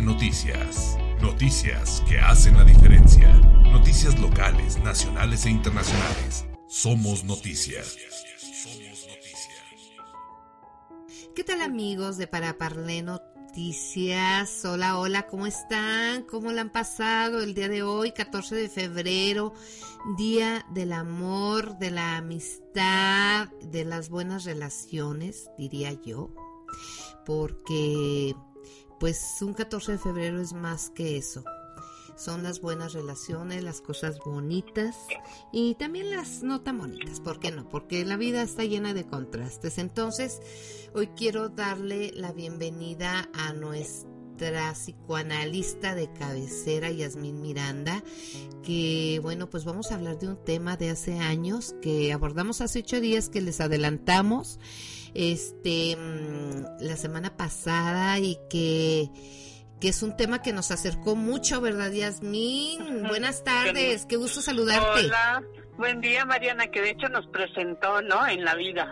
Noticias. Noticias que hacen la diferencia. Noticias locales, nacionales e internacionales. Somos noticias. ¿Qué tal amigos de Para Parlé Noticias? Hola, hola, ¿cómo están? ¿Cómo la han pasado el día de hoy, 14 de febrero? Día del amor, de la amistad, de las buenas relaciones, diría yo. Porque pues un 14 de febrero es más que eso. Son las buenas relaciones, las cosas bonitas y también las no tan bonitas. ¿Por qué no? Porque la vida está llena de contrastes. Entonces, hoy quiero darle la bienvenida a nuestra psicoanalista de cabecera, Yasmín Miranda, que bueno, pues vamos a hablar de un tema de hace años que abordamos hace ocho días que les adelantamos este mm, la semana pasada y que que es un tema que nos acercó mucho, ¿verdad, Yasmín? Buenas tardes, qué gusto saludarte. Hola, buen día, Mariana, que de hecho nos presentó, ¿no? En la vida,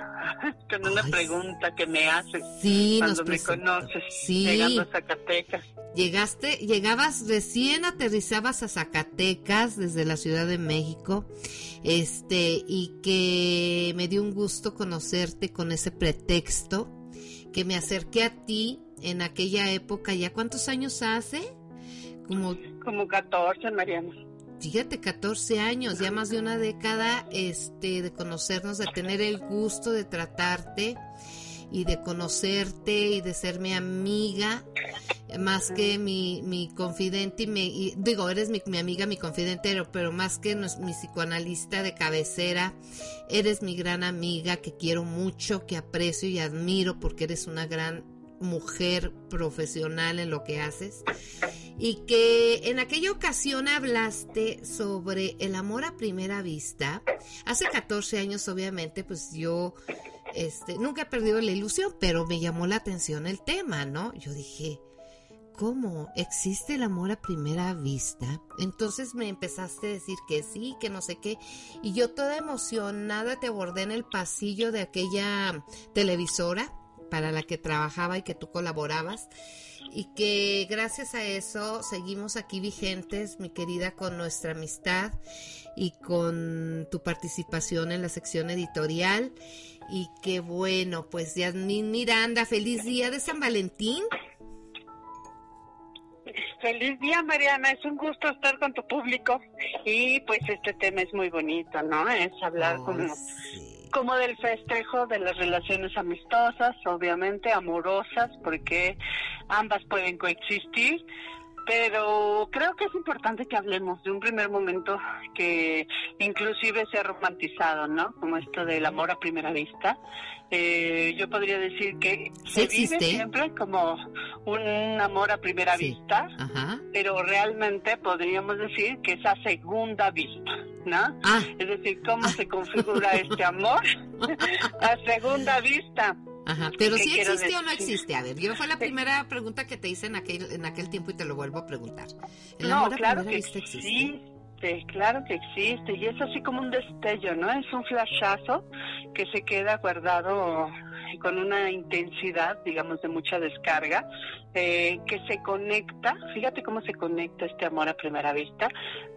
con una pregunta que me hace sí, cuando me conoces, sí. llegando a Zacatecas. Llegaste, llegabas, recién aterrizabas a Zacatecas desde la Ciudad de México, este, y que me dio un gusto conocerte con ese pretexto, que me acerqué a ti en aquella época, ¿ya cuántos años hace? Como, como 14, Mariana. Fíjate, 14 años, ya más de una década este, de conocernos, de tener el gusto de tratarte y de conocerte y de ser mi amiga más que mi, mi confidente y, me, digo, eres mi, mi, amiga, mi confidente, pero más que mi psicoanalista de cabecera, eres mi gran amiga que quiero mucho, que aprecio y admiro porque eres una gran mujer profesional en lo que haces y que en aquella ocasión hablaste sobre el amor a primera vista. Hace 14 años, obviamente, pues yo este, nunca he perdido la ilusión, pero me llamó la atención el tema, ¿no? Yo dije, ¿cómo? ¿Existe el amor a primera vista? Entonces me empezaste a decir que sí, que no sé qué, y yo toda emocionada te abordé en el pasillo de aquella televisora para la que trabajaba y que tú colaborabas y que gracias a eso seguimos aquí vigentes, mi querida, con nuestra amistad y con tu participación en la sección editorial y que bueno, pues Yasmin Miranda, feliz día de San Valentín. Feliz día, Mariana. Es un gusto estar con tu público. Y pues este tema es muy bonito, ¿no? Es hablar como, como del festejo de las relaciones amistosas, obviamente amorosas, porque ambas pueden coexistir. Pero creo que es importante que hablemos de un primer momento que inclusive se ha romantizado, ¿no? Como esto del amor a primera vista. Eh, yo podría decir que se vive siempre como un amor a primera vista, pero realmente podríamos decir que es a segunda vista, ¿no? Ah. Es decir, cómo se configura este amor a segunda vista. Ajá, pero si existe o no existe. A ver, yo fue la primera pregunta que te hice en aquel, en aquel tiempo y te lo vuelvo a preguntar. ¿El amor a claro que vista existe? claro que existe y es así como un destello, ¿no? Es un flashazo que se queda guardado con una intensidad, digamos, de mucha descarga, eh, que se conecta, fíjate cómo se conecta este amor a primera vista,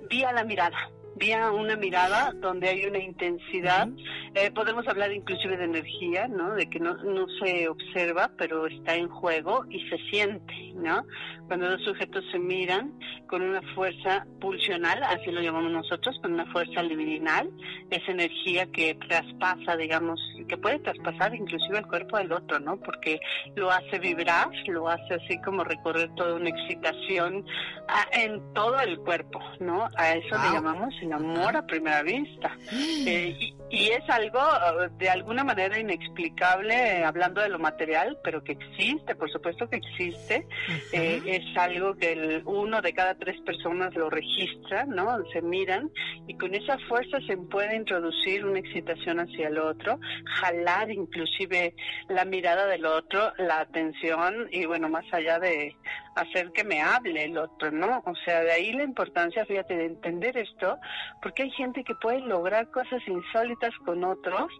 vía la mirada vía una mirada donde hay una intensidad. Eh, podemos hablar inclusive de energía, ¿no? De que no, no se observa, pero está en juego y se siente, ¿no? Cuando dos sujetos se miran con una fuerza pulsional, así lo llamamos nosotros, con una fuerza libidinal, esa energía que traspasa, digamos, que puede traspasar inclusive el cuerpo del otro, ¿no? Porque lo hace vibrar, lo hace así como recorrer toda una excitación ah, en todo el cuerpo, ¿no? A eso le llamamos el amor a primera vista. Eh, y, es algo uh, de alguna manera inexplicable, hablando de lo material, pero que existe, por supuesto que existe. Eh, es algo que el uno de cada tres personas lo registra, ¿no? Se miran y con esa fuerza se puede introducir una excitación hacia el otro, jalar inclusive la mirada del otro, la atención y bueno, más allá de hacer que me hable el otro, ¿no? O sea, de ahí la importancia, fíjate, de entender esto, porque hay gente que puede lograr cosas insólitas con otros,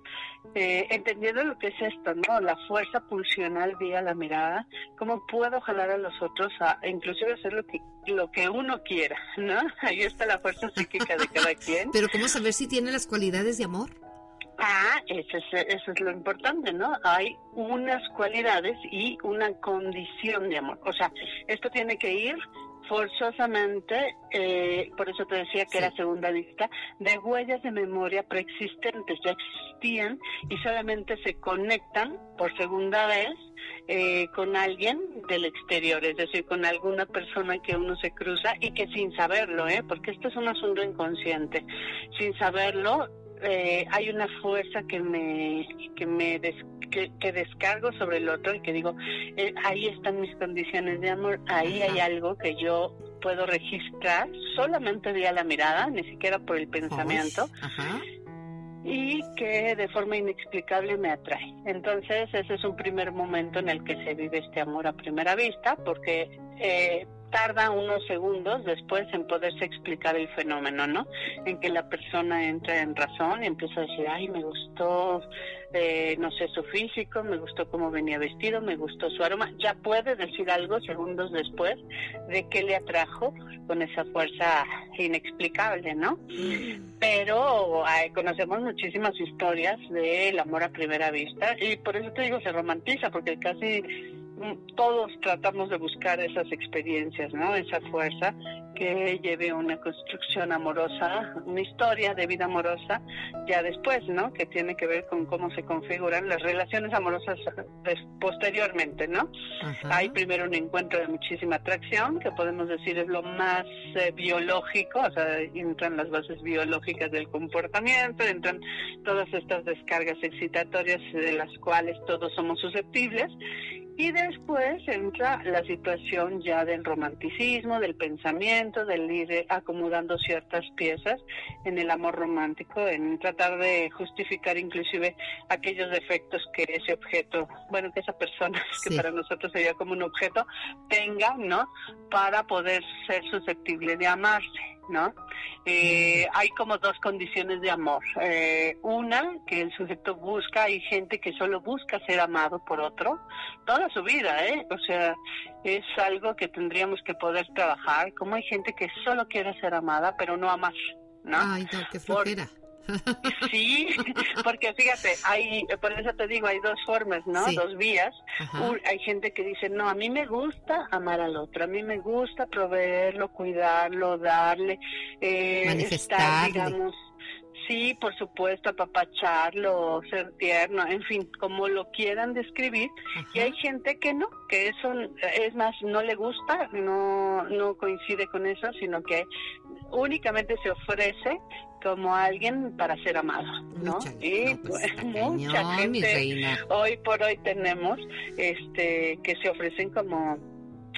eh, entendiendo lo que es esto, ¿no? La fuerza pulsional vía la mirada, cómo puedo jalar al los otros a inclusive hacer lo que lo que uno quiera, ¿no? Ahí está la fuerza psíquica de cada quien. Pero ¿cómo saber si tiene las cualidades de amor? Ah, eso es, eso es lo importante, ¿no? Hay unas cualidades y una condición de amor. O sea, esto tiene que ir forzosamente, eh, por eso te decía que era segunda vista, de huellas de memoria preexistentes, ya existían y solamente se conectan por segunda vez eh, con alguien del exterior, es decir, con alguna persona que uno se cruza y que sin saberlo, ¿eh? porque esto es un asunto inconsciente, sin saberlo eh, hay una fuerza que me que me que, descargo sobre el otro y que digo eh, ahí están mis condiciones de amor ahí hay algo que yo puedo registrar solamente vía la mirada ni siquiera por el pensamiento y que de forma inexplicable me atrae. Entonces ese es un primer momento en el que se vive este amor a primera vista, porque eh, tarda unos segundos después en poderse explicar el fenómeno, ¿no? En que la persona entra en razón y empieza a decir, ay, me gustó, eh, no sé, su físico, me gustó cómo venía vestido, me gustó su aroma. Ya puede decir algo segundos después de qué le atrajo con esa fuerza inexplicable, ¿no? Pero conocemos muchísimas historias del amor a primera vista y por eso te digo, se romantiza, porque casi todos tratamos de buscar esas experiencias, ¿no? Esa fuerza que lleve a una construcción amorosa, una historia de vida amorosa ya después, ¿no? Que tiene que ver con cómo se configuran las relaciones amorosas posteriormente, ¿no? Hay primero un encuentro de muchísima atracción, que podemos decir es lo más eh, biológico, o sea, entran las bases biológicas del comportamiento, entran todas estas descargas excitatorias de las cuales todos somos susceptibles y después entra la situación ya del romanticismo, del pensamiento, del ir acomodando ciertas piezas en el amor romántico, en tratar de justificar inclusive aquellos defectos que ese objeto, bueno, que esa persona, que para nosotros sería como un objeto, tenga, ¿no? Para poder ser susceptible de amarse. ¿No? Eh, hay como dos condiciones de amor. Eh, una, que el sujeto busca, hay gente que solo busca ser amado por otro toda su vida, ¿eh? O sea, es algo que tendríamos que poder trabajar, como hay gente que solo quiere ser amada, pero no amar, ¿no? Ay, no, qué flojera. Sí, porque fíjate, hay, por eso te digo, hay dos formas, ¿no? Dos vías. hay gente que dice, no, a mí me gusta amar al otro, a mí me gusta proveerlo, cuidarlo, darle, eh, estar, digamos, sí, por supuesto, apapacharlo, ser tierno, en fin, como lo quieran describir. Y hay gente que no, que eso es más, no le gusta, no, no coincide con eso, sino que únicamente se ofrece como alguien para ser amado, ¿no? y pues, mucha gente hoy por hoy tenemos este que se ofrecen como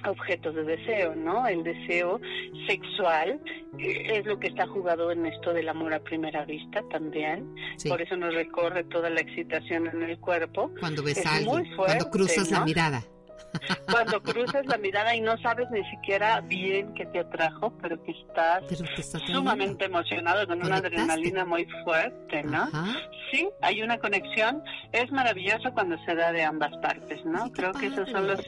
objetos de deseo, ¿no? El deseo sexual eh, es lo que está jugado en esto del amor a primera vista también. Por eso nos recorre toda la excitación en el cuerpo. Cuando ves a alguien, cuando cruzas la mirada. Cuando cruzas la mirada y no sabes ni siquiera bien qué te atrajo, pero que estás, sumamente emocionado con una adrenalina muy fuerte, ¿no? Sí, hay una conexión. Es maravilloso cuando se da de ambas partes, ¿no? Creo que esos son los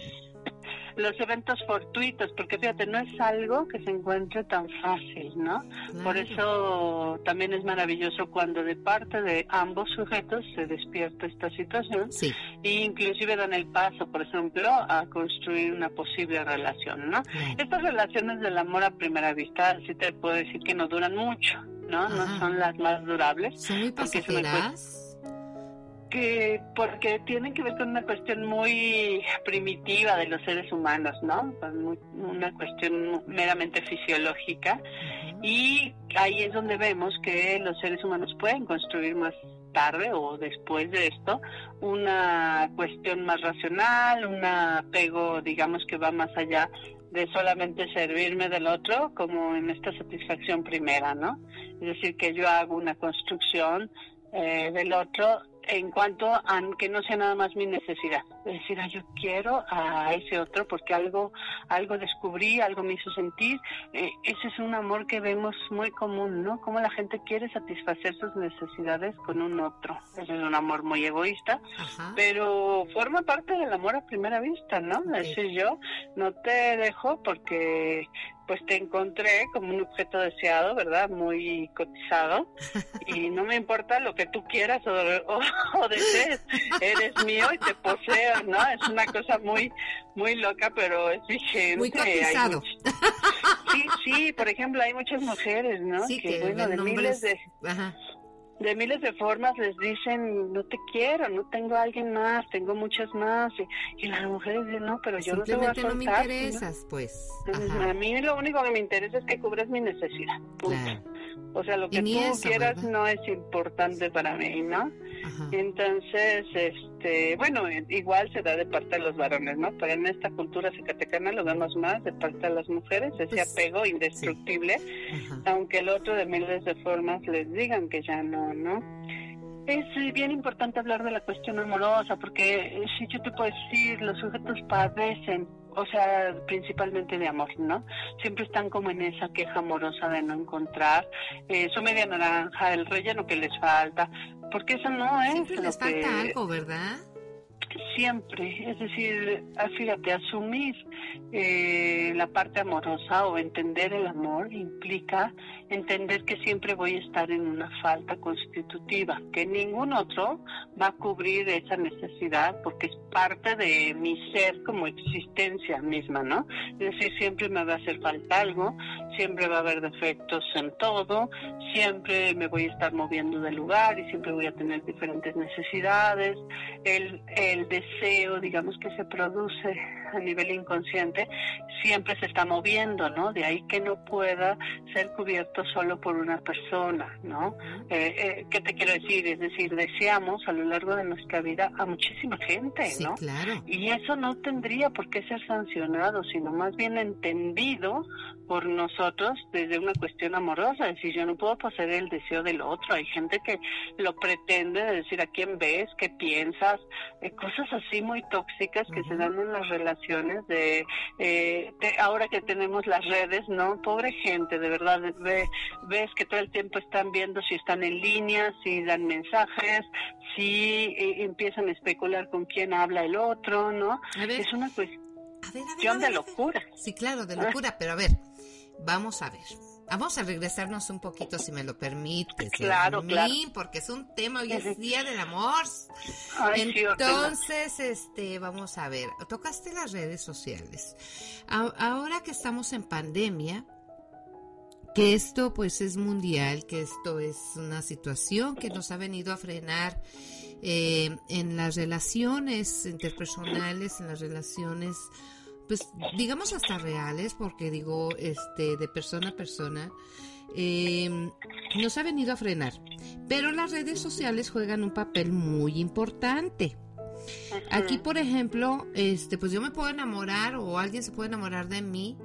los eventos fortuitos, porque fíjate, no es algo que se encuentre tan fácil, ¿no? Por eso también es maravilloso cuando de parte de ambos sujetos se despierta esta situación sí. e inclusive dan el paso, por ejemplo, a construir una posible relación, ¿no? Estas relaciones del amor a primera vista sí te puedo decir que no duran mucho, ¿no? No son las más durables. ¿Son muy pasajeras? Que porque tienen que ver con una cuestión muy primitiva de los seres humanos, ¿no? una cuestión meramente fisiológica y ahí es donde vemos que los seres humanos pueden construir más tarde o después de esto una cuestión más racional, un apego, digamos, que va más allá de solamente servirme del otro como en esta satisfacción primera, ¿no? Es decir, que yo hago una construcción eh, del otro en cuanto a que no sea nada más mi necesidad. Es decir, yo quiero a ese otro porque algo, algo descubrí, algo me hizo sentir. Eh, ese es un amor que vemos muy común, ¿no? Como la gente quiere satisfacer sus necesidades con un otro. Ese es un amor muy egoísta, pero forma parte del amor a primera vista, ¿no? Es decir, yo no te dejo porque pues te encontré como un objeto deseado, ¿verdad? Muy cotizado. Y no me importa lo que tú quieras o, desees. Eres mío y te poseo, ¿no? Es una cosa muy muy loca, pero es vigente. Muy cotizado. Sí, sí, por ejemplo, hay muchas mujeres, ¿no? Sí, que, bueno, de miles de... Ajá de miles de formas les dicen, no te quiero, no tengo a alguien más, tengo muchas más. Y, las mujeres dicen, no, pero yo no te voy a soltar. no me interesas, pues. A mí lo único que me interesa es que cubras mi necesidad. O sea, lo que tú quieras no es importante para mí, ¿no? Entonces, este, bueno, igual se da de parte de los varones, ¿no? Pero en esta cultura zacatecana lo vemos más de parte de las mujeres, ese pues, apego indestructible, aunque el otro de miles de formas les digan que ya no, ¿no? Es bien importante hablar de la cuestión amorosa, porque si yo te puedo decir, los sujetos padecen o sea, principalmente de amor, ¿no? Siempre están como en esa queja amorosa de no encontrar eh, su media naranja, el relleno que les falta, porque eso no es. Siempre les falta algo, ¿verdad? Siempre, es decir, ah, fíjate, asumir eh, la parte amorosa o entender el amor implica entender que siempre voy a estar en una falta constitutiva, que ningún otro va a cubrir esa necesidad porque es parte de mi ser como existencia misma, ¿no? Es decir, siempre me va a hacer falta algo, siempre va a haber defectos en todo, siempre me voy a estar moviendo de lugar y siempre voy a tener diferentes necesidades. El, el deseo, digamos, que se produce a nivel inconsciente, siempre se está moviendo, ¿no? De ahí que no pueda ser cubierto solo por una persona, ¿no? Eh, eh, ¿Qué te quiero decir? Es decir, deseamos a lo largo de nuestra vida a muchísima gente, ¿no? claro. Y eso no tendría por qué ser sancionado, sino más bien entendido por nosotros desde una cuestión amorosa, es decir, yo no puedo poseer el deseo del otro, hay gente que lo pretende, de decir a quién ves, qué piensas, eh, cosas así muy tóxicas que se dan en las relaciones de, eh, ahora que tenemos las redes, ¿no? Pobre gente, de verdad, ves que todo el tiempo están viendo si están en línea, si dan mensajes, si eh, empiezan a especular con quién habla el otro, ¿no? Es una cuestión de locura. Sí, claro, de locura, pero a ver, Vamos a ver. Vamos a regresarnos un poquito, si me lo permites. Claro, claro. Porque es un tema, hoy es Día del Amor. Entonces, este, vamos a ver. Tocaste las redes sociales. ahora que estamos en pandemia, que esto pues es mundial, que esto es una situación que nos ha venido a frenar eh, en las relaciones interpersonales, en las relaciones pues digamos hasta reales, porque digo, este, de persona a persona, em, nos ha venido a frenar. Pero las redes sociales juegan un papel muy importante. Aquí, por ejemplo, este, pues yo me puedo enamorar o alguien se puede enamorar de mí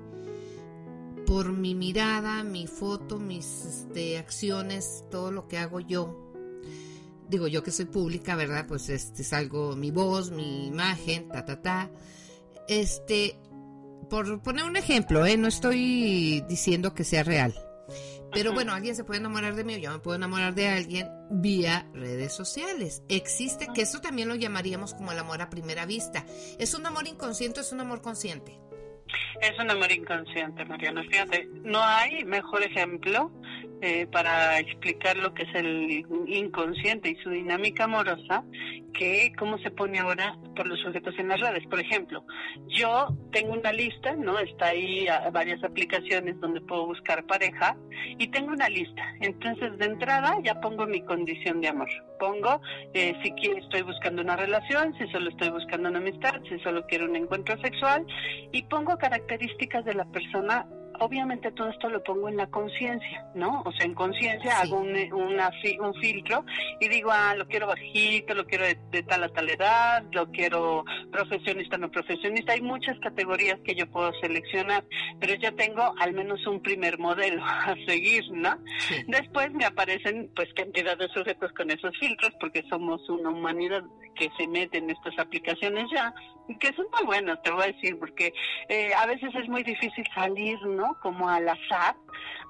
por mi mirada, mi foto, mis este, acciones, todo lo que hago yo. Digo yo que soy pública, ¿verdad? Pues este es algo, mi voz, mi imagen, ta, ta, ta este, por poner un ejemplo, ¿eh? no estoy diciendo que sea real. Pero bueno, alguien se puede enamorar de mí o yo me puedo enamorar de alguien vía redes sociales. Existe, que eso también lo llamaríamos como el amor a primera vista. ¿Es un amor inconsciente o es un amor consciente? Es un amor inconsciente, Mariana. Fíjate, no hay mejor ejemplo eh, para explicar lo que es el inconsciente y su dinámica amorosa que cómo se pone ahora por los sujetos en las redes. Por ejemplo, yo tengo una lista, ¿no? Está ahí varias aplicaciones donde puedo buscar pareja y tengo una lista. Entonces, de entrada ya pongo mi condición de amor. Pongo eh, si quiero, estoy buscando una relación, si solo estoy buscando una amistad, si solo quiero un encuentro sexual y pongo características de la persona obviamente todo esto lo pongo en la conciencia, ¿no? O sea, en conciencia hago un, una, un filtro y digo, ah, lo quiero bajito, lo quiero de, tal a tal edad, lo quiero profesionista, no profesionista. Hay muchas categorías que yo puedo seleccionar, pero ya tengo al menos un primer modelo a seguir, ¿no? Después me aparecen, pues, cantidad de sujetos con esos filtros, porque somos una humanidad que se mete en estas aplicaciones ya, que son muy buenos, te voy a decir, porque eh, a veces es muy difícil salir, ¿no? Como al azar,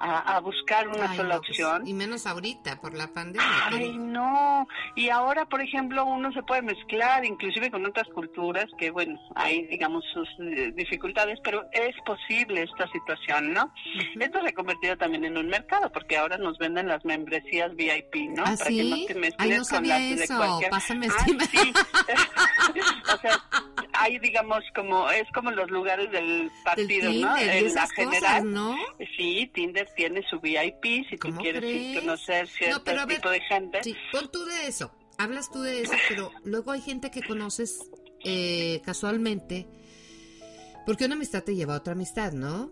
a, buscar una sola pues, opción. y menos ahorita, por la pandemia. Ay, no. Y ahora, por ejemplo, uno se puede mezclar, inclusive con otras culturas, que bueno, hay, digamos, sus eh, dificultades, pero es posible esta situación, ¿no? Esto se ha convertido también en un mercado, porque ahora nos venden las membresías VIP, ¿no? ¿Ah, Para que no te mezcles Ay, no sabía con las eso. de cualquier... Pásame ah, sí. o sea, hay, digamos, como, es como los lugares del partido, ¿no? En la general. ¿no? Sí, Tinder tiene su VIP si tú quieres conocer cierto tipo de gente. Sí, pon tú de eso, hablas tú de eso, pero luego hay gente que conoces eh, casualmente, porque una amistad te lleva a otra amistad, ¿no?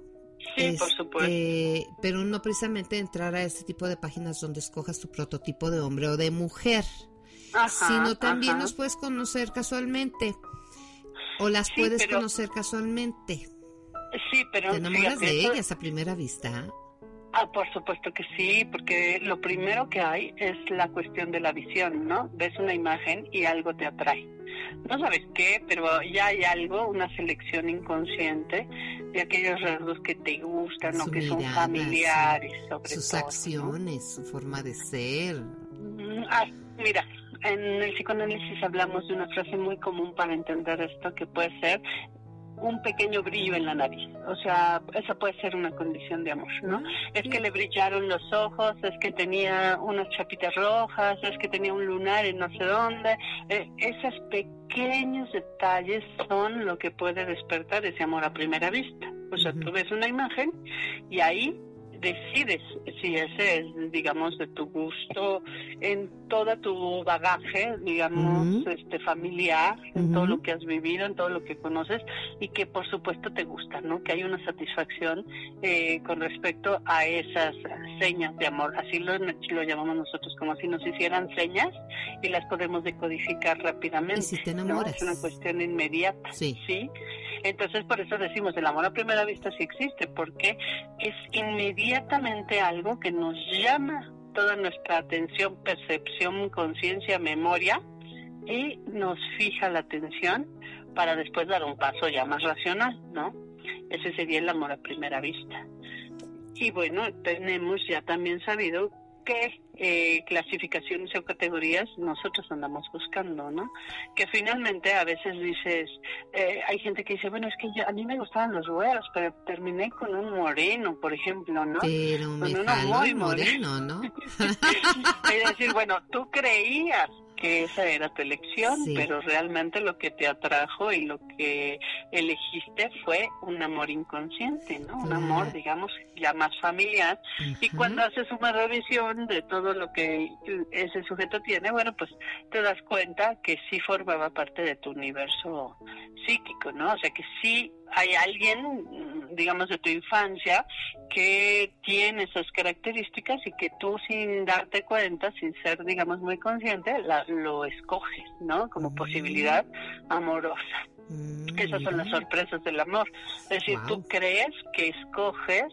Sí, por supuesto. pero no precisamente entrar a ese tipo de páginas donde escojas tu prototipo de hombre o de mujer, sino también los puedes conocer casualmente o las puedes conocer casualmente. Sí, pero... ¿Te enamoras de ellas a primera vista? Ah, por supuesto que sí, porque lo primero que hay es la cuestión de la visión, ¿no? Ves una imagen y algo te atrae. No sabes qué, pero ya hay algo, una selección inconsciente de aquellos rasgos que te gustan o que son familiares, sobre sus acciones, su forma de ser. Mm, ah, mira, en el psicoanálisis hablamos de una frase muy común para entender esto que puede ser un pequeño brillo en la nariz. O sea, esa puede ser una condición de amor, ¿no? Es que le brillaron los ojos, es que tenía unas chapitas rojas, es que tenía un lunar en no sé dónde. Eh, esos pequeños detalles son lo que puede despertar ese amor a primera vista. O sea, tú ves una imagen y ahí decides si ese es, digamos, de tu gusto en todo tu bagaje, digamos, este familiar, en todo lo que has vivido, en todo lo que conoces y que por supuesto te gusta, ¿no? Que hay una satisfacción eh, con respecto a esas señas de amor, así lo, lo llamamos nosotros, como si nos hicieran señas y las podemos decodificar rápidamente. si te enamoras? Es una cuestión inmediata, sí. ¿sí? Entonces por eso decimos, el amor a primera vista sí existe, porque es inmediatamente algo que nos llama toda nuestra atención, percepción, conciencia, memoria y nos fija la atención para después dar un paso ya más racional, ¿no? Ese sería el amor a primera vista. Y bueno, tenemos ya también sabido qué eh, clasificaciones o categorías nosotros andamos buscando, ¿no? Que finalmente a veces dices, eh, hay gente que dice, bueno, es que a mí me gustaban los güeros, pero terminé con un moreno, por ejemplo, ¿no? Pero me con uno muy moreno, ¿no? es decir, bueno, tú creías que esa era tu elección, pero realmente lo que te atrajo y lo que elegiste fue un amor inconsciente, ¿no? Un amor, digamos, ya más familiar. Y cuando haces una revisión de todo lo que ese sujeto tiene, bueno, pues te das cuenta que sí formaba parte de tu universo psíquico, ¿no? O sea, que sí hay alguien, digamos, de tu infancia que tiene esas características y que tú sin darte cuenta, sin ser, digamos, muy consciente, lo escoges, ¿no? Como mm. posibilidad amorosa. Mm, Esas son las sorpresas del amor. Es decir, tú crees que escoges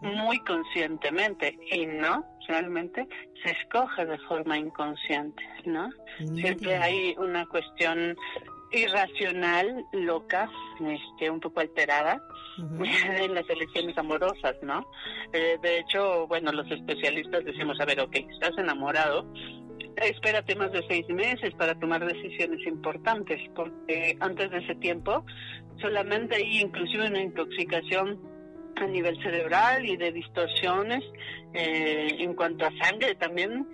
muy conscientemente y no, realmente se escoge de forma inconsciente, ¿no? Siempre hay una cuestión irracional, loca, este, un poco alterada en las elecciones amorosas, ¿no? Eh, de hecho, bueno, los especialistas decimos, a ver, ok, estás enamorado, espérate más de seis meses para tomar decisiones importantes, porque antes de ese tiempo solamente hay inclusive una intoxicación a nivel cerebral y de distorsiones eh, en cuanto a sangre también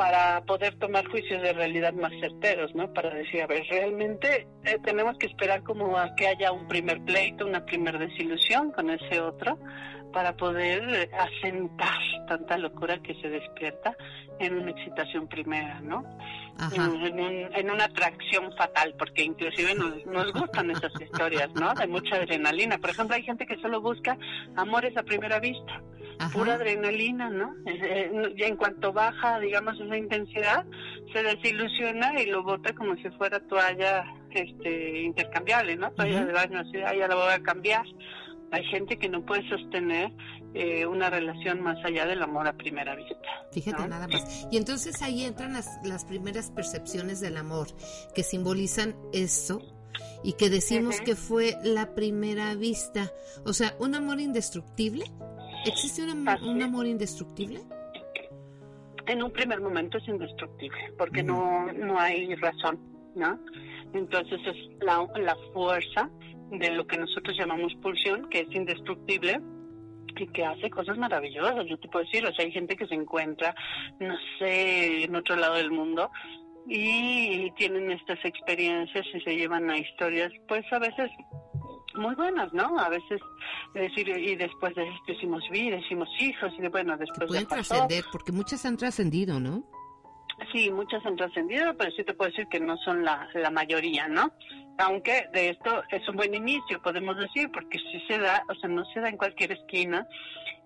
para poder tomar juicios de realidad más certeros, ¿no? Para decir, a ver, realmente eh, tenemos que esperar como a que haya un primer pleito, una primera desilusión con ese otro, para poder asentar tanta locura que se despierta en una excitación primera, ¿no? En, una atracción fatal, porque inclusive nos, nos gustan esas historias, ¿no? De mucha adrenalina. Por ejemplo, hay gente que solo busca amores a primera vista, pura adrenalina, ¿no? Y en cuanto baja, digamos, esa intensidad, se desilusiona y lo bota como si fuera toalla este, intercambiable, ¿no? Toalla de baño, así, ya la voy a cambiar. Hay gente que no puede sostener eh, una relación más allá del amor a primera vista. Fíjate nada más. Y entonces ahí entran las, las primeras percepciones del amor que simbolizan eso y que decimos que fue la primera vista. O sea, un amor indestructible. ¿Existe un, un amor indestructible? En un primer momento es indestructible, porque no, no hay razón, ¿no? Entonces es la, la fuerza de lo que nosotros llamamos pulsión, que es indestructible, y que hace cosas maravillosas, yo te puedo decir, o sea, hay gente que se encuentra, no sé, en otro lado del mundo y tienen estas experiencias y se llevan a historias, pues a veces muy buenas, ¿no? A veces decir y después de esto hicimos vida, hicimos hijos y bueno después pueden trascender porque muchas han trascendido, ¿no? Sí, muchas han trascendido, pero sí te puedo decir que no son la, la mayoría, ¿no? Aunque de esto es un buen inicio, podemos decir, porque si se da, o sea, no se da en cualquier esquina,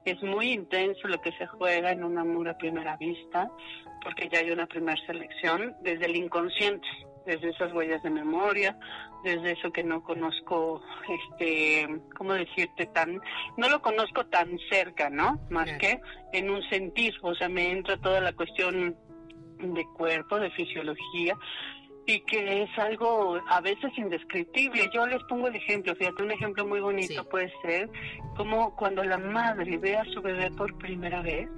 es muy intenso lo que se juega en un amor a primera vista, porque ya hay una primera selección desde el inconsciente, desde esas huellas de memoria, desde eso que no conozco, este, ¿cómo decirte? Tan, no lo conozco tan cerca, ¿no? Más que en un sentir, o sea, me entra toda la cuestión de cuerpo, de fisiología, y que es algo a veces indescriptible. Yo les pongo el ejemplo, fíjate, un ejemplo muy bonito puede ser como cuando la madre ve a su bebé por primera vez,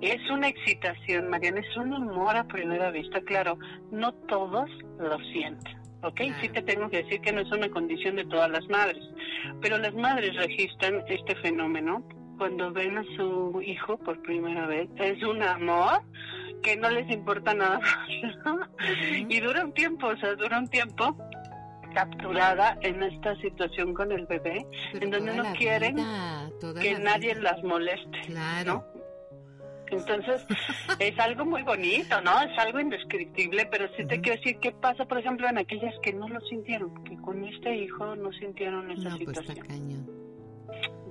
es una excitación, Mariana, es un amor a primera vista, claro, no todos lo sienten. ¿ok? Sí te tengo que decir que no es una condición de todas las madres, pero las madres registran este fenómeno cuando ven a su hijo por primera vez. Es un amor que no les importa nada Y dura un tiempo, o sea, dura un tiempo capturada en esta situación con el bebé, en donde no quieren que nadie las moleste. Claro. Entonces, es algo muy bonito, ¿no? Es algo indescriptible, pero sí te quiero decir qué pasa, por ejemplo, en aquellas que no lo sintieron, que con este hijo no sintieron esa pues situación.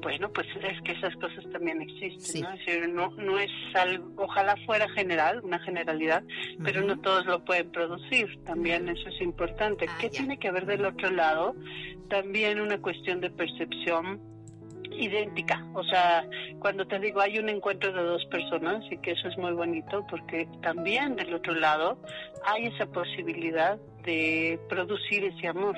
Bueno, pues es que esas cosas también existen, ¿no? Es decir, no, no es algo, ojalá fuera general, una generalidad, pero no todos lo pueden producir, también eso es importante. Ah, ¿Qué tiene que ver del otro lado? También una cuestión de percepción idéntica, o sea, cuando te digo hay un encuentro de dos personas y que eso es muy bonito porque también del otro lado hay esa posibilidad de producir ese amor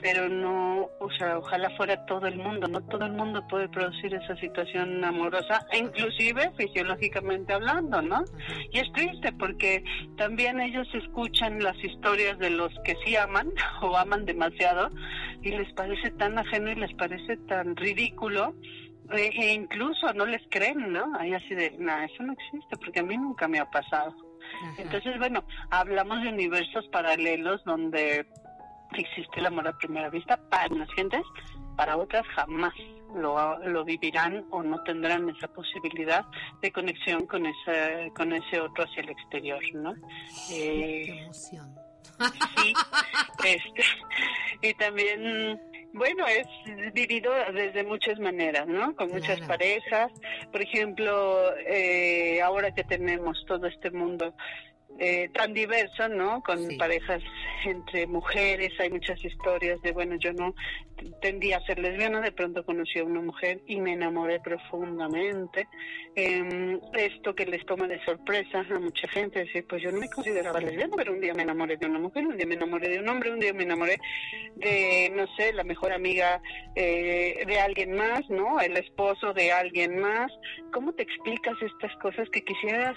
pero no, o sea, ojalá fuera todo el mundo, no todo el mundo puede producir esa situación amorosa, e inclusive fisiológicamente hablando, ¿no? Y es triste porque también ellos escuchan las historias de los que sí aman o aman demasiado y les parece tan ajeno y les parece tan ridículo e, e incluso no les creen, ¿no? Hay así de, no, eso no existe porque a mí nunca me ha pasado. Entonces, bueno, hablamos de universos paralelos donde existe el amor a primera vista para unas gentes, para otras jamás lo, lo vivirán o no tendrán esa posibilidad de conexión con ese, con ese otro hacia el exterior, ¿no? Eh, emoción. Sí, este, y también bueno, es vivido desde muchas maneras, ¿no? Con muchas parejas. Por ejemplo, eh, ahora que tenemos todo este mundo eh, tan diverso, ¿no? Con parejas entre mujeres, hay muchas historias de, bueno, yo no tendía a ser lesbiana, de pronto conocí a una mujer y me enamoré profundamente. Eh, esto que les toma de sorpresa a mucha gente, decir, pues yo no me consideraba lesbiana, pero un día me enamoré de una mujer, un día me enamoré de un hombre, un día me enamoré de, no sé, la mejor amiga eh, de alguien más, ¿no? El esposo de alguien más. ¿Cómo te explicas estas cosas que quisieras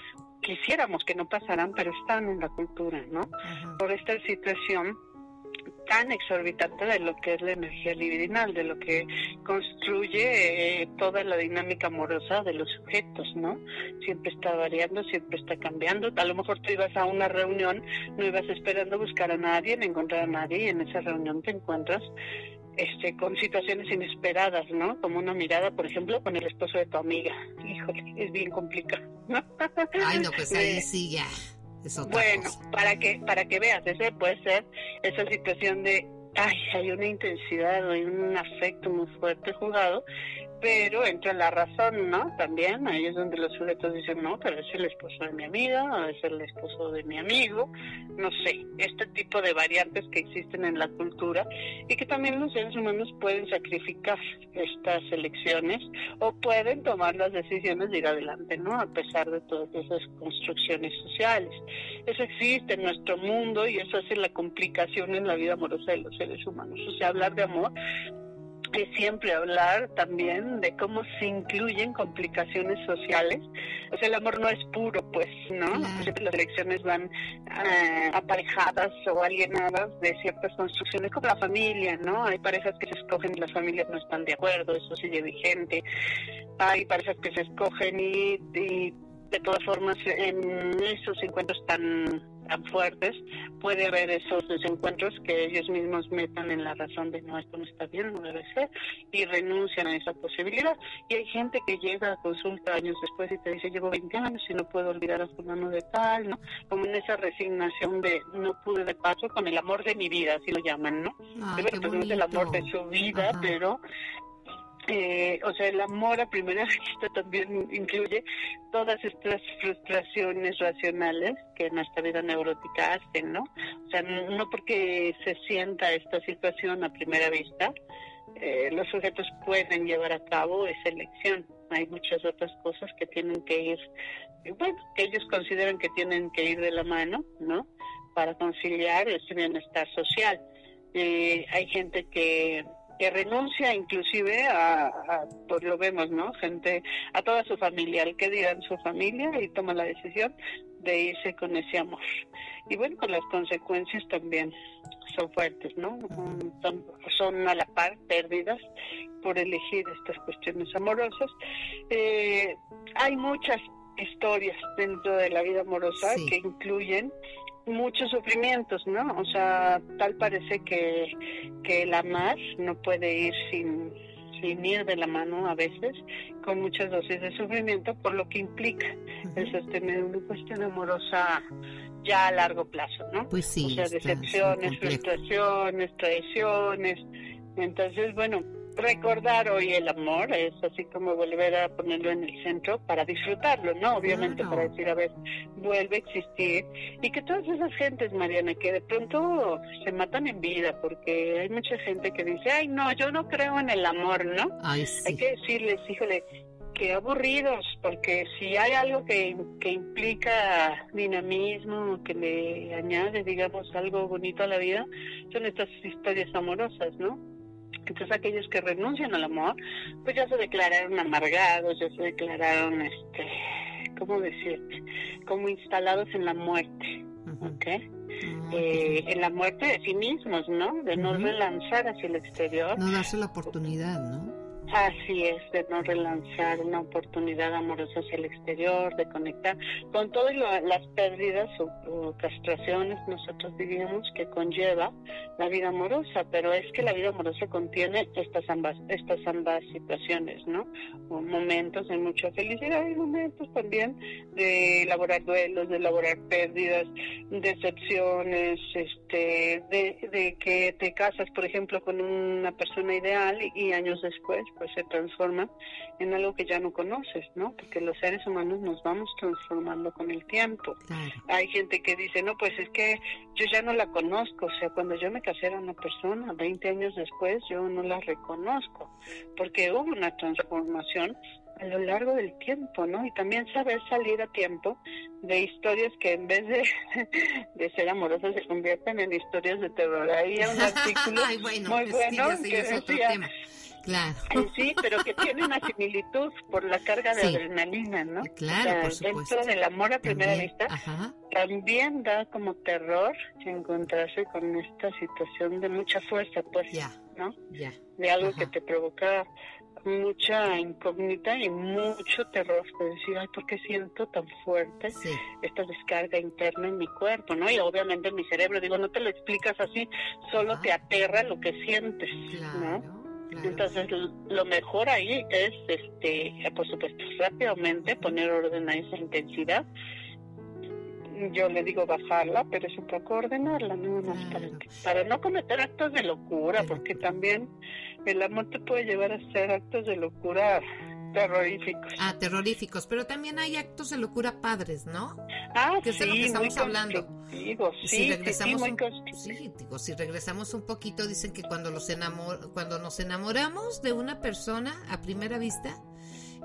quisiéramos que no pasaran, pero están en la cultura, ¿no? Por esta situación tan exorbitante de lo que es la energía libidinal, de lo que construye eh, toda la dinámica amorosa de los sujetos, ¿no? Siempre está variando, siempre está cambiando. A lo mejor tú ibas a una reunión, no ibas esperando buscar a nadie, ni encontrar a nadie, y en esa reunión te encuentras este, con situaciones inesperadas, ¿no? Como una mirada, por ejemplo, con el esposo de tu amiga. híjole, es bien complicado. Ay, no, pues ahí sí ya. Es otra bueno, para que para que veas, ese puede ser esa situación de ay, hay una intensidad, hay un afecto muy fuerte jugado pero entra la razón, ¿no? También ahí es donde los sujetos dicen, no, pero es el esposo de mi amiga, es el esposo de mi amigo, no sé, este tipo de variantes que existen en la cultura y que también los seres humanos pueden sacrificar estas elecciones o pueden tomar las decisiones de ir adelante, ¿no? A pesar de todas esas construcciones sociales. Eso existe en nuestro mundo y eso hace la complicación en la vida amorosa de los seres humanos. O sea, hablar de amor es siempre hablar también de cómo se incluyen complicaciones sociales. O sea, el amor no es puro, pues, ¿no? Siempre las elecciones van eh, aparejadas o alienadas de ciertas construcciones, como la familia, ¿no? Hay parejas que se escogen y las familias no están de acuerdo, eso sigue vigente. Hay parejas que se escogen y, y de todas formas en esos encuentros tan tan fuertes, puede haber esos desencuentros que ellos mismos metan en la razón de no, esto no está bien, no debe ser, y renuncian a esa posibilidad. Y hay gente que llega a consulta años después y te dice, llevo 20 años y no puedo olvidar a fulano de tal, ¿no? Como en esa resignación de no pude de paso con el amor de mi vida, así lo llaman, ¿no? Ay, qué no es el amor de su vida, pero eh, o sea, el amor a primera vista también incluye todas estas frustraciones racionales que nuestra vida neurótica hacen, ¿no? O sea, no porque se sienta esta situación a primera vista, eh, los sujetos pueden llevar a cabo esa elección. Hay muchas otras cosas que tienen que ir, bueno, que ellos consideran que tienen que ir de la mano, ¿no? Para conciliar ese bienestar social. Eh, hay gente que que renuncia inclusive a, pues lo vemos, ¿no? Gente, a toda su familia, al que dirán su familia y toma la decisión de irse con ese amor. Y bueno, pues las consecuencias también son fuertes, ¿no? Son, a la par pérdidas por elegir estas cuestiones amorosas. Eh, hay muchas historias dentro de la vida amorosa que incluyen muchos sufrimientos, ¿no? O sea, tal parece que, que el amar no puede ir sin, sin ir de la mano a veces, con muchas dosis de sufrimiento, por lo que implica el sostener una cuestión amorosa ya a largo plazo, ¿no? Pues sí. O sea, decepciones, frustraciones, traiciones. Entonces, bueno, recordar hoy el amor es así como volver a ponerlo en el centro para disfrutarlo, ¿no? Obviamente para decir, a ver, vuelve a existir y que todas esas gentes, Mariana, que de pronto se matan en vida porque hay mucha gente que dice, ay, no, yo no creo en el amor, ¿no? Ay, sí. Hay que decirles, híjole, que aburridos, porque si hay algo que, que implica dinamismo, que le añade, digamos, algo bonito a la vida, son estas historias amorosas, ¿no? Entonces aquellos que renuncian al amor, pues ya se declararon amargados, ya se declararon, este, ¿cómo decirte? Como instalados en la muerte, ¿ok? Ah, eh, en la muerte de sí mismos, ¿no? De no relanzar hacia el exterior. No darse la oportunidad, ¿no? Así es, de no relanzar una oportunidad amorosa hacia el exterior, de conectar con todas las pérdidas o, castraciones, nosotros diríamos, que conlleva la vida amorosa, pero es que la vida amorosa contiene estas ambas, estas ambas situaciones, ¿no? Momentos de mucha felicidad y momentos también de elaborar duelos, de elaborar pérdidas, decepciones, este, de, de que te casas, por ejemplo, con una persona ideal y años después pues se transforma en algo que ya no conoces, ¿no? Porque los seres humanos nos vamos transformando con el tiempo. Hay gente que dice, no, pues es que yo ya no la conozco, o sea, cuando yo me casé era una persona, 20 años después yo no la reconozco, porque hubo una transformación a lo largo del tiempo, ¿no? Y también saber salir a tiempo de historias que en vez de, de ser amorosas se convierten en historias de terror. Había un artículo muy pues bueno que decía, Claro. sí, pero que tiene una similitud por la carga de adrenalina, ¿no? Claro, por supuesto. Dentro del amor a primera vista, también da como terror encontrarse con esta situación de mucha fuerza, pues, ¿no? Ya. De algo que te provoca mucha incógnita y mucho terror de decir, ay, ¿por qué siento tan fuerte esta descarga interna en mi cuerpo, no? Y obviamente en mi cerebro, digo, no te lo explicas así, solo te aterra lo que sientes, ¿no? Entonces, lo mejor ahí es, este, por supuesto, rápidamente poner orden a esa intensidad. Yo le digo bajarla, pero es un poco ordenarla, ¿no? para, para, no cometer actos de locura, porque también el amor te puede llevar a hacer actos de locura terroríficos. Ah, terroríficos, pero también hay actos de locura padres, ¿no? Ah, que es lo que estamos hablando. Sí, si regresamos un, sí, digo, si regresamos un poquito, dicen que cuando los enamor, cuando nos enamoramos de una persona a primera vista,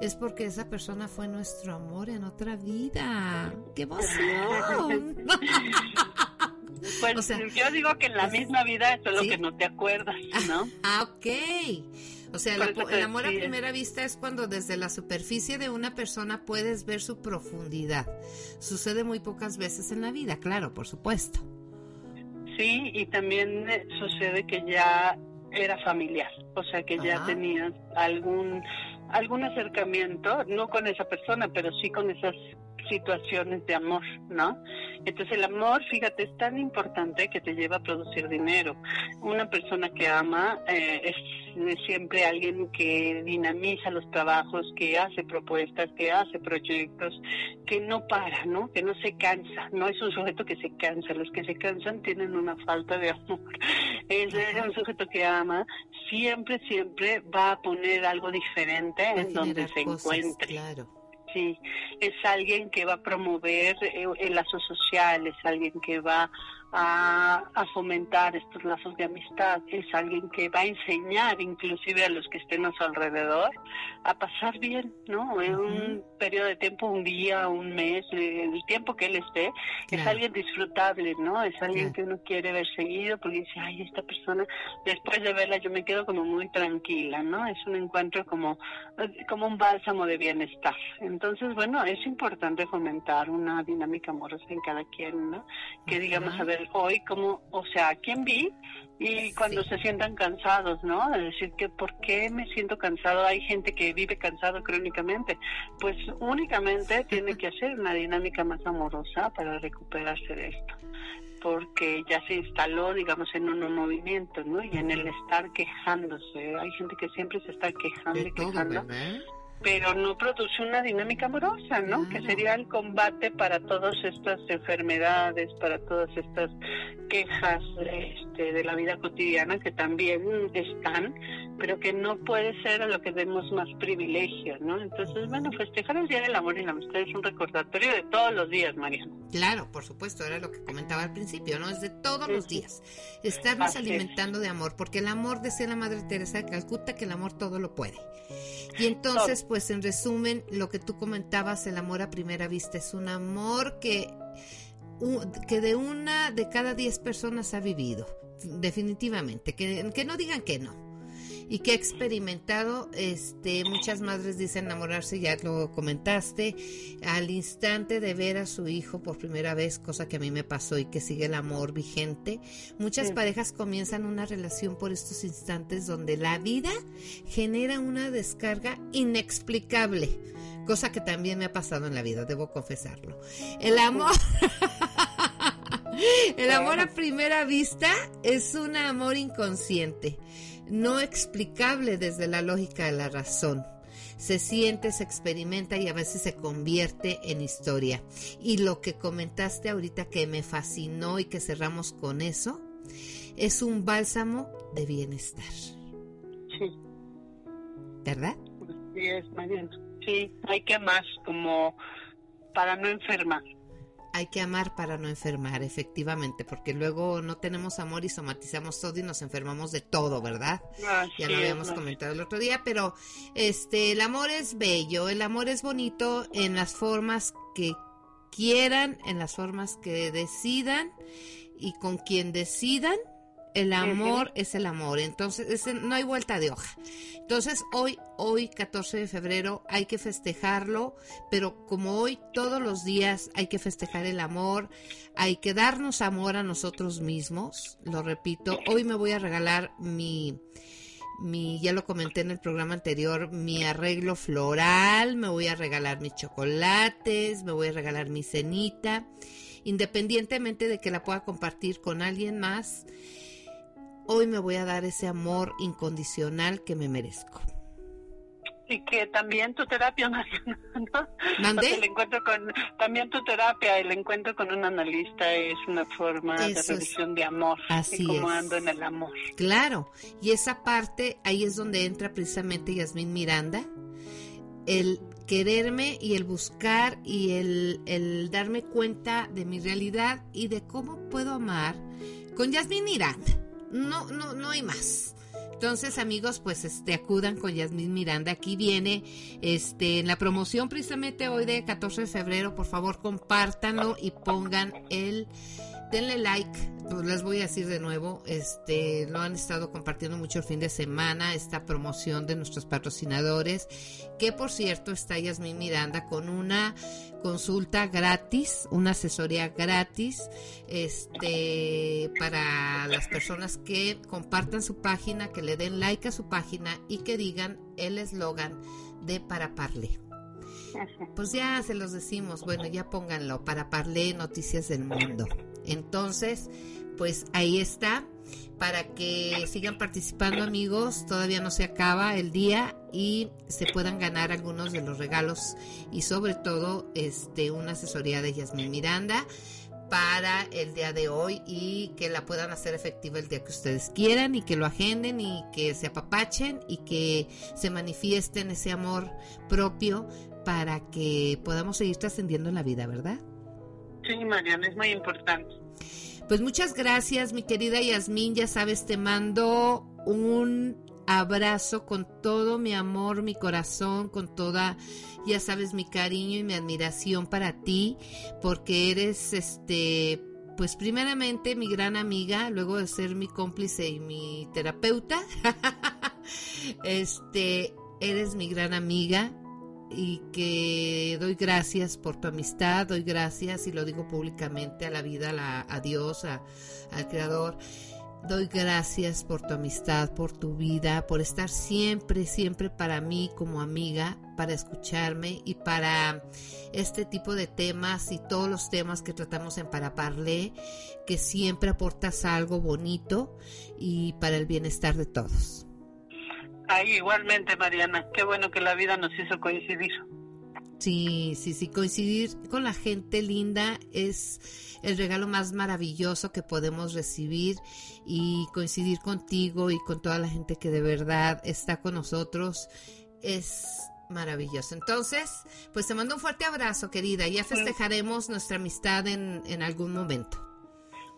es porque esa persona fue nuestro amor en otra vida. ¡Qué emoción! pues yo digo que en la misma vida eso es lo que no te acuerdas, ¿no? Ah, ok. O sea, el amor a primera vista es cuando desde la superficie de una persona puedes ver su profundidad. Sucede muy pocas veces en la vida, claro, por supuesto. Sí, y también eh, sucede que ya era familiar, o sea que ya tenías algún algún acercamiento, no con esa persona, pero sí con esas situaciones de amor, ¿no? Entonces el amor, fíjate, es tan importante que te lleva a producir dinero. Una persona que ama eh, es, siempre alguien que dinamiza los trabajos, que hace propuestas, que hace proyectos, que no para, ¿no? Que no se cansa, no es un sujeto que se cansa. Los que se cansan tienen una falta de amor. Es, un sujeto que ama, siempre, siempre va a poner algo diferente en donde se encuentre. Claro sí, es alguien que va a promover eh, el lazo social, es alguien que va a, fomentar estos lazos de amistad, es alguien que va a enseñar inclusive a los que estén a su alrededor a pasar bien, ¿no? En un periodo de tiempo, un día, un mes, el tiempo que él esté, es alguien disfrutable, ¿no? Es alguien que uno quiere ver seguido porque dice, ay, esta persona, después de verla yo me quedo como muy tranquila, ¿no? Es un encuentro como, como un bálsamo de bienestar. Entonces, bueno, es importante fomentar una dinámica amorosa en cada quien, ¿no? Que digamos, a ver, hoy como, o sea, quién vi y cuando se sientan cansados, ¿no? Es decir, que ¿por qué me siento cansado? Hay gente que vive cansado crónicamente. Pues únicamente tiene que hacer una dinámica más amorosa para recuperarse de esto porque ya se instaló, digamos, en un movimiento, ¿no? Y en el estar quejándose. Hay gente que siempre se está quejando y quejando pero no produce una dinámica amorosa, ¿no? Que sería el combate para todas estas enfermedades, para todas estas quejas este, de la vida cotidiana que también están, pero que no puede ser a lo que demos más privilegio, ¿no? Entonces, bueno, festejar el Día del Amor y la Amistad es un recordatorio de todos los días, Mariana. Claro, por supuesto, era lo que comentaba al principio, ¿no? Es de todos los días. Estarnos alimentando de amor, porque el amor, decía la Madre Teresa de Calcuta, que el amor todo lo puede. Y entonces, pues en resumen, lo que tú comentabas, el amor a primera vista es un amor que, que de una de cada diez personas ha vivido, definitivamente, que, que no digan que no y que he experimentado, este, muchas madres dicen enamorarse, ya lo comentaste, al instante de ver a su hijo por primera vez, cosa que a mí me pasó y que sigue el amor vigente. Muchas parejas comienzan una relación por estos instantes donde la vida genera una descarga inexplicable, cosa que también me ha pasado en la vida, debo confesarlo. El amor... El amor a primera vista es un amor inconsciente no explicable desde la lógica de la razón. Se siente, se experimenta y a veces se convierte en historia. Y lo que comentaste ahorita que me fascinó y que cerramos con eso, es un bálsamo de bienestar. Sí. ¿Verdad? Sí, es, Mariana. Sí, hay que más como para no enfermar hay que amar para no enfermar, efectivamente, porque luego no tenemos amor y somatizamos todo y nos enfermamos de todo, ¿verdad? ya lo habíamos comentado el otro día, pero este el amor es bello, el amor es bonito en las formas que quieran, en las formas que decidan y con quien decidan el amor es el amor, entonces no hay vuelta de hoja. Entonces hoy, hoy 14 de febrero hay que festejarlo, pero como hoy todos los días hay que festejar el amor, hay que darnos amor a nosotros mismos, lo repito, hoy me voy a regalar mi, mi, ya lo comenté en el programa anterior, mi arreglo floral, me voy a regalar mis chocolates, me voy a regalar mi cenita, independientemente de que la pueda compartir con alguien más hoy me voy a dar ese amor incondicional que me merezco y que también tu terapia, Mariana, ¿no? El encuentro con, también tu terapia, el encuentro con un analista es una forma de revisión de amor. Así y cómo ando en el amor. Claro, y esa parte, ahí es donde entra precisamente Yasmín Miranda, el quererme y el buscar y el, el darme cuenta de mi realidad y de cómo puedo amar con Yasmín Miranda. No, no, no hay más. Entonces, amigos, pues este acudan con Yasmín Miranda. Aquí viene este en la promoción precisamente hoy de 14 de febrero, por favor, compártanlo y pongan el denle like, pues, les voy a decir de nuevo, este, lo han estado compartiendo mucho el fin de semana, esta promoción de nuestros patrocinadores, que por cierto está Yasmin Miranda con una consulta gratis, una asesoría gratis, este, para las personas que compartan su página, que le den like a su página y que digan el eslogan de Para Parle. Pues ya se los decimos, bueno, ya pónganlo para Parle Noticias del Mundo. Entonces, pues ahí está para que sigan participando amigos, todavía no se acaba el día y se puedan ganar algunos de los regalos y sobre todo este una asesoría de Yasmin Miranda para el día de hoy y que la puedan hacer efectiva el día que ustedes quieran y que lo agenden y que se apapachen y que se manifiesten ese amor propio para que podamos seguir trascendiendo en la vida, ¿verdad? Sí, Mariana, es muy importante. Pues muchas gracias, mi querida Yasmín. Ya sabes, te mando un abrazo con todo mi amor, mi corazón, con toda, ya sabes, mi cariño y mi admiración para ti, porque eres, este, pues primeramente mi gran amiga, luego de ser mi cómplice y mi terapeuta, este, eres mi gran amiga, y que doy gracias por tu amistad, doy gracias y lo digo públicamente a la vida, a, Dios, al Creador. Doy gracias por tu amistad, por tu vida, por estar siempre, siempre para mí como amiga, para escucharme y para este tipo de temas y todos los temas que tratamos en Paraparle, que siempre aportas algo bonito y para el bienestar de todos. Ay, igualmente, Mariana. Qué bueno que la vida nos hizo coincidir. Sí, sí, sí, coincidir con la gente linda es el regalo más maravilloso que podemos recibir y coincidir contigo y con toda la gente que de verdad está con nosotros es maravilloso. Entonces, pues te mando un fuerte abrazo, querida. Ya festejaremos nuestra amistad en, en algún momento.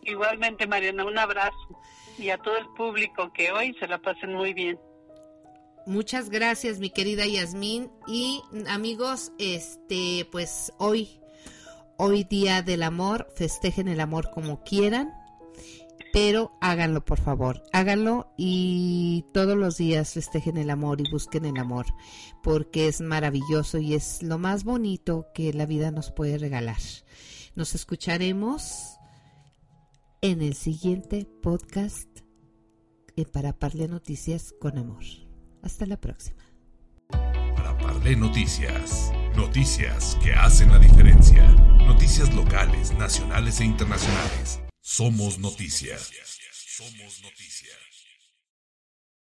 Igualmente, Mariana, un abrazo. Y a todo el público que hoy se la pasen muy bien. Muchas gracias, mi querida Yasmín. Y amigos, este, pues hoy, hoy día del amor, festejen el amor como quieran, pero háganlo, por favor. Háganlo y todos los días festejen el amor y busquen el amor, porque es maravilloso y es lo más bonito que la vida nos puede regalar. Nos escucharemos en el siguiente podcast Para Parle Noticias con Amor. Hasta la próxima. Para Parle Noticias. Noticias que hacen la diferencia. Noticias locales, nacionales e internacionales. Somos noticias. Somos noticias.